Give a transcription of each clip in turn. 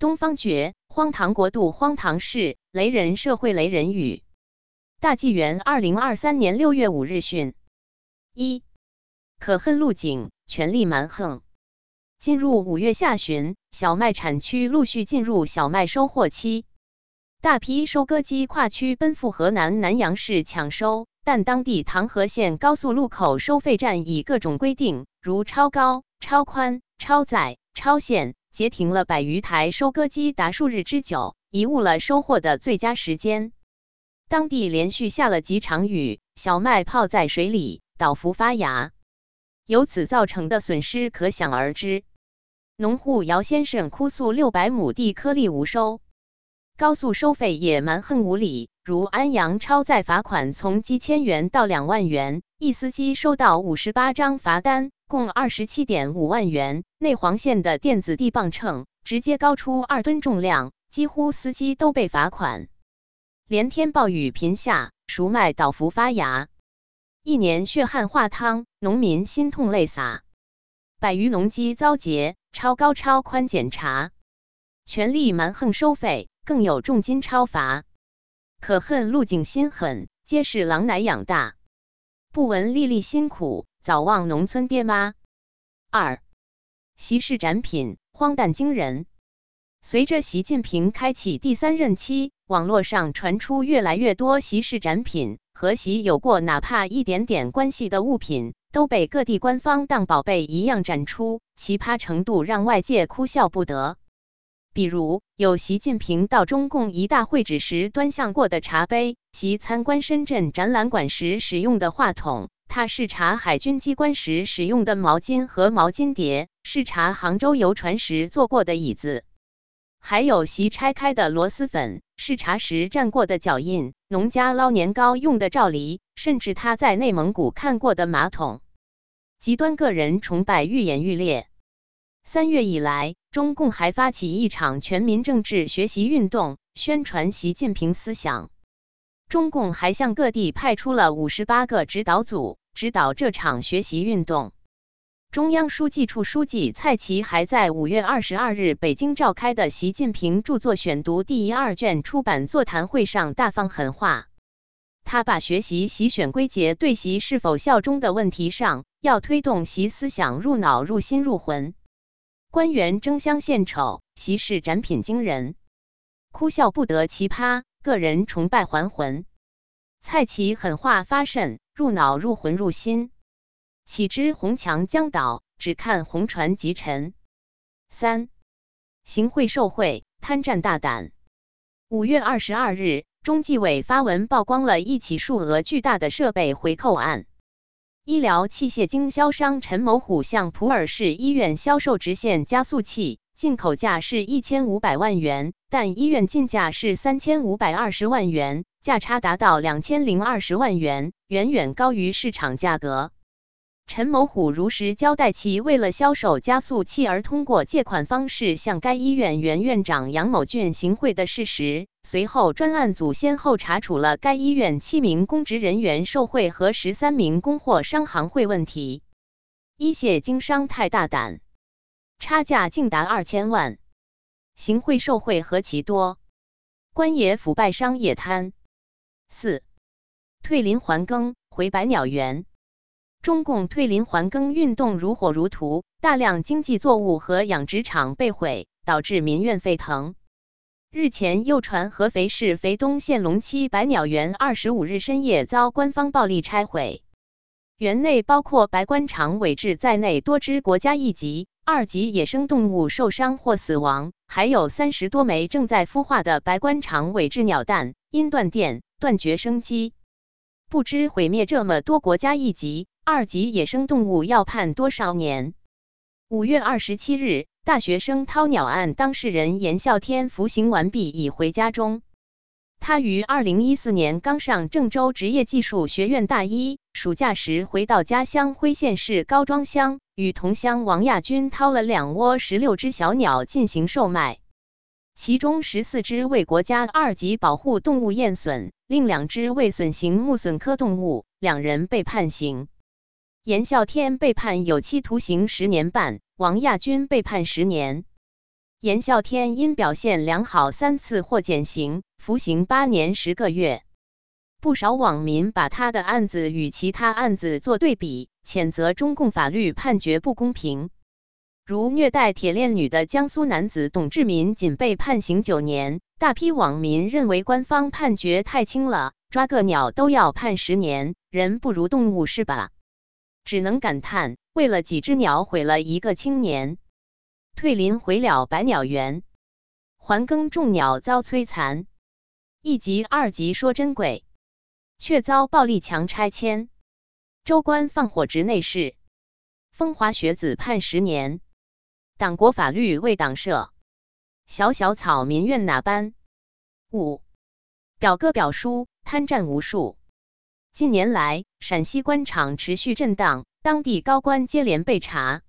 东方觉，荒唐国度，荒唐事，雷人社会，雷人语。大纪元二零二三年六月五日讯：一，可恨路警权力蛮横。进入五月下旬，小麦产区陆续进入小麦收获期，大批收割机跨区奔赴河南南阳市抢收，但当地唐河县高速路口收费站以各种规定，如超高、超宽、超载、超限。截停了百余台收割机达数日之久，贻误了收获的最佳时间。当地连续下了几场雨，小麦泡在水里，倒伏发芽，由此造成的损失可想而知。农户姚先生哭诉：六百亩地颗粒无收，高速收费也蛮横无理，如安阳超载罚款从几千元到两万元，一司机收到五十八张罚单。共二十七点五万元。内黄县的电子地磅秤直接高出二吨重量，几乎司机都被罚款。连天暴雨频下，熟麦倒伏发芽，一年血汗化汤，农民心痛泪洒。百余农机遭劫，超高超宽检查，权力蛮横收费，更有重金超罚。可恨陆景心狠，皆是狼奶养大。不闻粒粒辛苦。早忘农村爹妈。二，习氏展品荒诞惊人。随着习近平开启第三任期，网络上传出越来越多习氏展品和习有过哪怕一点点关系的物品，都被各地官方当宝贝一样展出，奇葩程度让外界哭笑不得。比如，有习近平到中共一大会址时端详过的茶杯，习参观深圳展览馆时使用的话筒。他视察海军机关时使用的毛巾和毛巾碟，视察杭州游船时坐过的椅子，还有习拆开的螺蛳粉，视察时蘸过的脚印，农家捞年糕用的罩梨，甚至他在内蒙古看过的马桶。极端个人崇拜愈演愈烈。三月以来，中共还发起一场全民政治学习运动，宣传习近平思想。中共还向各地派出了五十八个指导组。指导这场学习运动，中央书记处书记蔡奇还在五月二十二日北京召开的习近平著作选读第一二卷出版座谈会上大放狠话。他把学习习选归结对习是否效忠的问题上，要推动习思想入脑、入心、入魂。官员争相献丑，习氏展品惊人，哭笑不得，奇葩，个人崇拜还魂。蔡奇狠话发甚。入脑入魂入心，岂知红墙将倒，只看红船即沉。三行贿受贿贪占大胆。五月二十二日，中纪委发文曝光了一起数额巨大的设备回扣案。医疗器械经销商陈某虎向普洱市医院销售直线加速器，进口价是一千五百万元，但医院进价是三千五百二十万元。价差达到两千零二十万元，远远高于市场价格。陈某虎如实交代其为了销售加速器而通过借款方式向该医院原院长杨某俊行贿的事实。随后，专案组先后查处了该医院七名公职人员受贿和十三名供货商行贿问题。一械经商太大胆，差价竟达二千万，行贿受贿何其多，官也腐败，商也贪。四退林还耕回百鸟园，中共退林还耕运动如火如荼，大量经济作物和养殖场被毁，导致民怨沸腾。日前又传合肥市肥东县龙七百鸟园二十五日深夜遭官方暴力拆毁，园内包括白冠长尾雉在内多只国家一级、二级野生动物受伤或死亡，还有三十多枚正在孵化的白冠长尾雉鸟蛋因断电。断绝生机，不知毁灭这么多国家一级、二级野生动物要判多少年？五月二十七日，大学生掏鸟案当事人严笑天服刑完毕，已回家中。他于二零一四年刚上郑州职业技术学院大一，暑假时回到家乡辉县市高庄乡，与同乡王亚军掏了两窝十六只小鸟进行售卖。其中十四只为国家二级保护动物燕隼，另两只为隼形目隼科动物，两人被判刑。严啸天被判有期徒刑十年半，王亚军被判十年。严孝天因表现良好，三次获减刑，服刑八年十个月。不少网民把他的案子与其他案子做对比，谴责中共法律判决不公平。如虐待铁链女的江苏男子董志民仅被判刑九年，大批网民认为官方判决太轻了，抓个鸟都要判十年，人不如动物是吧？只能感叹，为了几只鸟毁了一个青年。退林毁了百鸟园，还耕种鸟遭摧残。一级二级说真鬼。却遭暴力强拆迁，州官放火执内侍，风华学子判十年，党国法律为党设，小小草民怨哪般？五表哥表叔贪占无数，近年来陕西官场持续震荡，当地高官接连被查。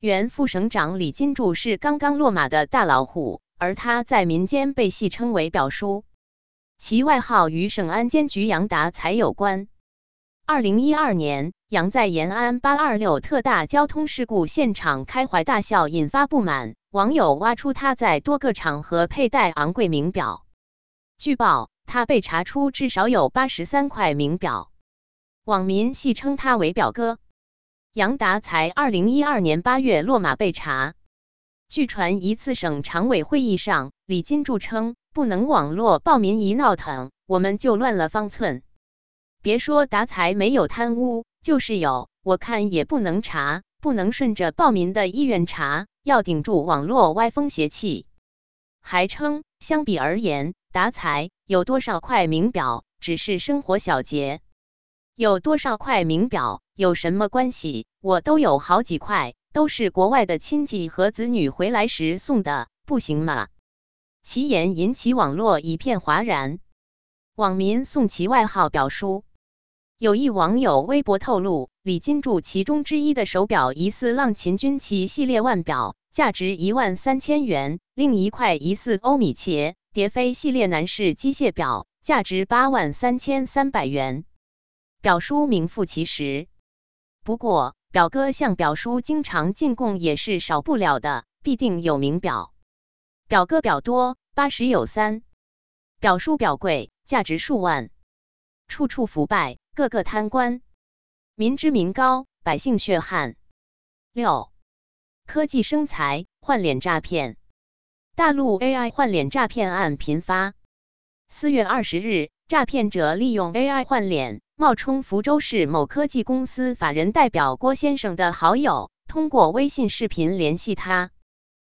原副省长李金柱是刚刚落马的大老虎，而他在民间被戏称为表叔。其外号与省安监局杨达才有关。二零一二年，杨在延安八二六特大交通事故现场开怀大笑，引发不满。网友挖出他在多个场合佩戴昂贵名表。据报，他被查出至少有八十三块名表。网民戏称他为“表哥”。杨达才二零一二年八月落马被查。据传，一次省常委会议上，李金柱称。不能网络暴民一闹腾，我们就乱了方寸。别说达才没有贪污，就是有，我看也不能查，不能顺着暴民的意愿查，要顶住网络歪风邪气。还称，相比而言，达才有多少块名表只是生活小节，有多少块名表有什么关系？我都有好几块，都是国外的亲戚和子女回来时送的，不行吗？其言引起网络一片哗然，网民送其外号“表叔”。有一网友微博透露，李金柱其中之一的手表疑似浪琴军旗系列腕表，价值一万三千元；另一块疑似欧米茄蝶飞系列男士机械表，价值八万三千三百元。表叔名副其实。不过，表哥向表叔经常进贡也是少不了的，必定有名表。表哥表多，八十有三；表叔表贵，价值数万。处处腐败，个个贪官，民脂民膏，百姓血汗。六、科技生财，换脸诈骗。大陆 AI 换脸诈骗案频发。四月二十日，诈骗者利用 AI 换脸，冒充福州市某科技公司法人代表郭先生的好友，通过微信视频联系他，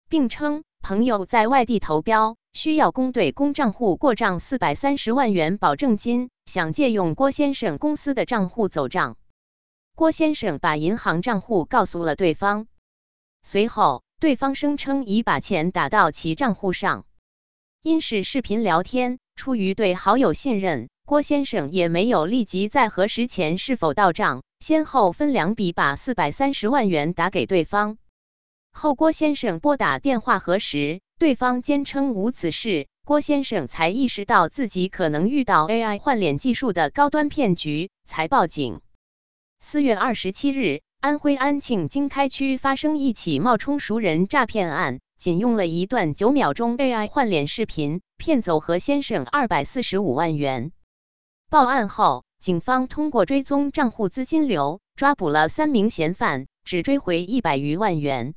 并称。朋友在外地投标，需要公对公账户过账四百三十万元保证金，想借用郭先生公司的账户走账。郭先生把银行账户告诉了对方，随后对方声称已把钱打到其账户上。因是视频聊天，出于对好友信任，郭先生也没有立即再核实钱是否到账，先后分两笔把四百三十万元打给对方。后郭先生拨打电话核实，对方坚称无此事，郭先生才意识到自己可能遇到 AI 换脸技术的高端骗局，才报警。四月二十七日，安徽安庆经开区发生一起冒充熟人诈骗案，仅用了一段九秒钟 AI 换脸视频，骗走何先生二百四十五万元。报案后，警方通过追踪账户资金流，抓捕了三名嫌犯，只追回一百余万元。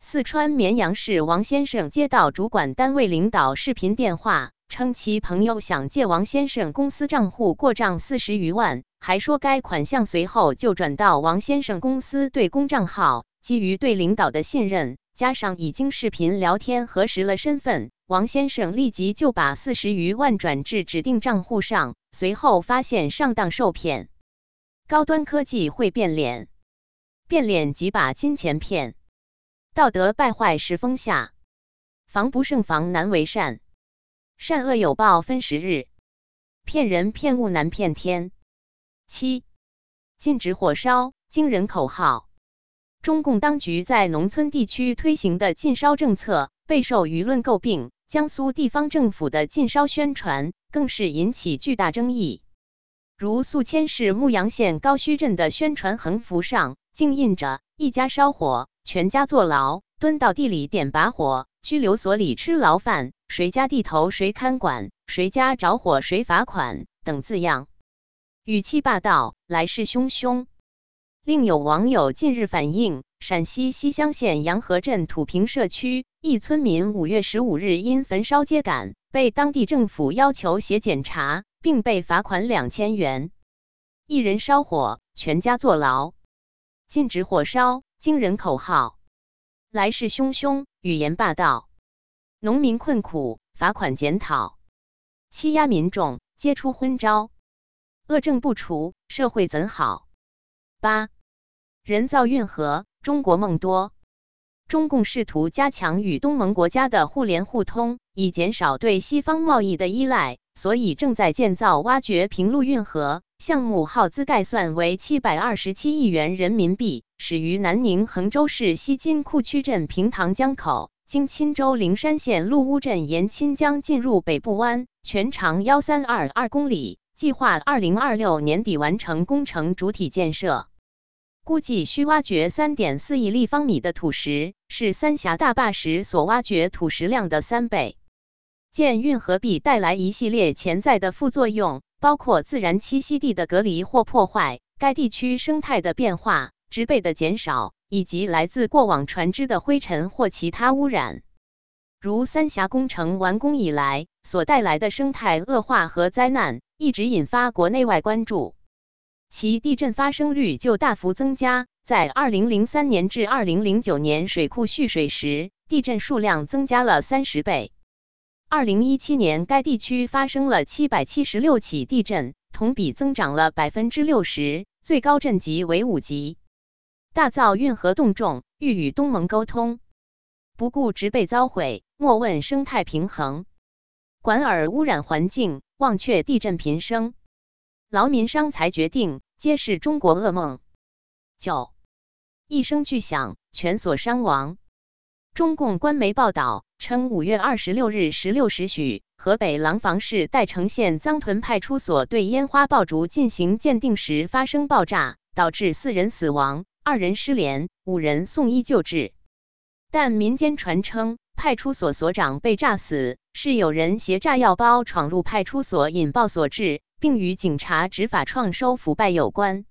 四川绵阳市王先生接到主管单位领导视频电话，称其朋友想借王先生公司账户过账四十余万，还说该款项随后就转到王先生公司对公账号。基于对领导的信任，加上已经视频聊天核实了身份，王先生立即就把四十余万转至指定账户上。随后发现上当受骗，高端科技会变脸，变脸即把金钱骗。道德败坏时风下，防不胜防难为善。善恶有报分时日，骗人骗物难骗天。七，禁止火烧惊人口号。中共当局在农村地区推行的禁烧政策备受舆论诟病，江苏地方政府的禁烧宣传更是引起巨大争议。如宿迁市牧阳县高圩镇的宣传横幅上，竟印着“一家烧火”。全家坐牢，蹲到地里点把火，拘留所里吃牢饭，谁家地头谁看管，谁家着火谁罚款等字样，语气霸道，来势汹汹。另有网友近日反映，陕西西乡县洋河镇土坪社区一村民五月十五日因焚烧秸秆，被当地政府要求写检查，并被罚款两千元。一人烧火，全家坐牢。禁止火烧，惊人口号，来势汹汹，语言霸道。农民困苦，罚款检讨，欺压民众，皆出昏招。恶政不除，社会怎好？八。人造运河，中国梦多。中共试图加强与东盟国家的互联互通，以减少对西方贸易的依赖，所以正在建造挖掘平陆运河。项目耗资概算为七百二十七亿元人民币，始于南宁横州市西金库区镇平塘江口，经钦州灵山县鹿屋镇沿钦江进入北部湾，全长幺三二二公里，计划二零二六年底完成工程主体建设。估计需挖掘三点四亿立方米的土石，是三峡大坝时所挖掘土石量的三倍。建运河必带来一系列潜在的副作用，包括自然栖息地的隔离或破坏、该地区生态的变化、植被的减少，以及来自过往船只的灰尘或其他污染。如三峡工程完工以来所带来的生态恶化和灾难，一直引发国内外关注。其地震发生率就大幅增加，在2003年至2009年水库蓄水时，地震数量增加了三十倍。2017年，该地区发生了776起地震，同比增长了百分之六十，最高震级为五级。大造运河动众，欲与东盟沟通，不顾植被遭毁，莫问生态平衡，管尔污染环境，忘却地震频生，劳民伤财决定。皆是中国噩梦。九，一声巨响，全所伤亡。中共官媒报道称，五月二十六日十六时许，河北廊坊市代城县臧屯派出所对烟花爆竹进行鉴定时发生爆炸，导致四人死亡，二人失联，五人送医救治。但民间传称，派出所所长被炸死是有人携炸药包闯入派出所引爆所致。并与警察执法创收腐败有关。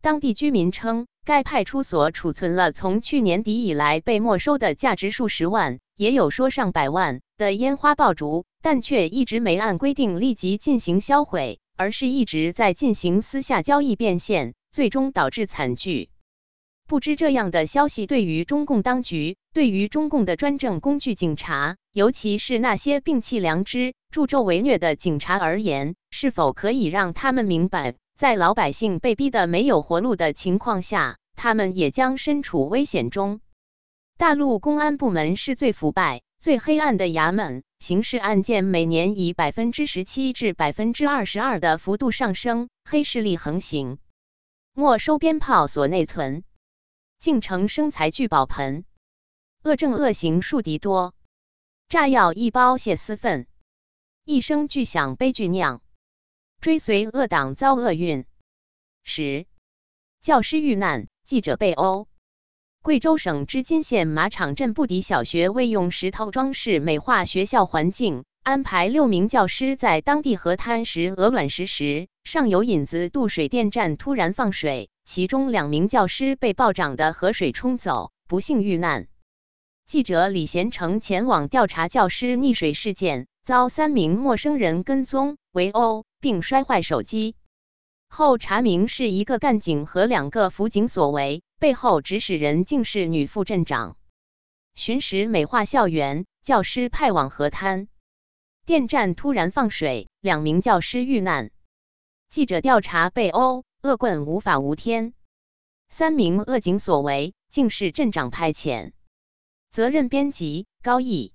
当地居民称，该派出所储存了从去年底以来被没收的价值数十万，也有说上百万的烟花爆竹，但却一直没按规定立即进行销毁，而是一直在进行私下交易变现，最终导致惨剧。不知这样的消息对于中共当局，对于中共的专政工具警察，尤其是那些摒弃良知、助纣为虐的警察而言，是否可以让他们明白，在老百姓被逼得没有活路的情况下，他们也将身处危险中？大陆公安部门是最腐败、最黑暗的衙门，刑事案件每年以百分之十七至百分之二十二的幅度上升，黑势力横行，没收鞭炮所内存。竟成生财聚宝盆，恶政恶行树敌多，炸药一包泄私愤，一声巨响悲剧酿，追随恶党遭厄运。十教师遇难，记者被殴。贵州省织金县马场镇布迪小学为用石头装饰美化学校环境，安排六名教师在当地河滩拾鹅卵石时，上游引子渡水电站突然放水。其中两名教师被暴涨的河水冲走，不幸遇难。记者李贤成前往调查教师溺水事件，遭三名陌生人跟踪围殴，并摔坏手机。后查明是一个干警和两个辅警所为，背后指使人竟是女副镇长。巡时美化校园，教师派往河滩，电站突然放水，两名教师遇难。记者调查被殴。恶棍无法无天，三名恶警所为竟是镇长派遣。责任编辑高毅。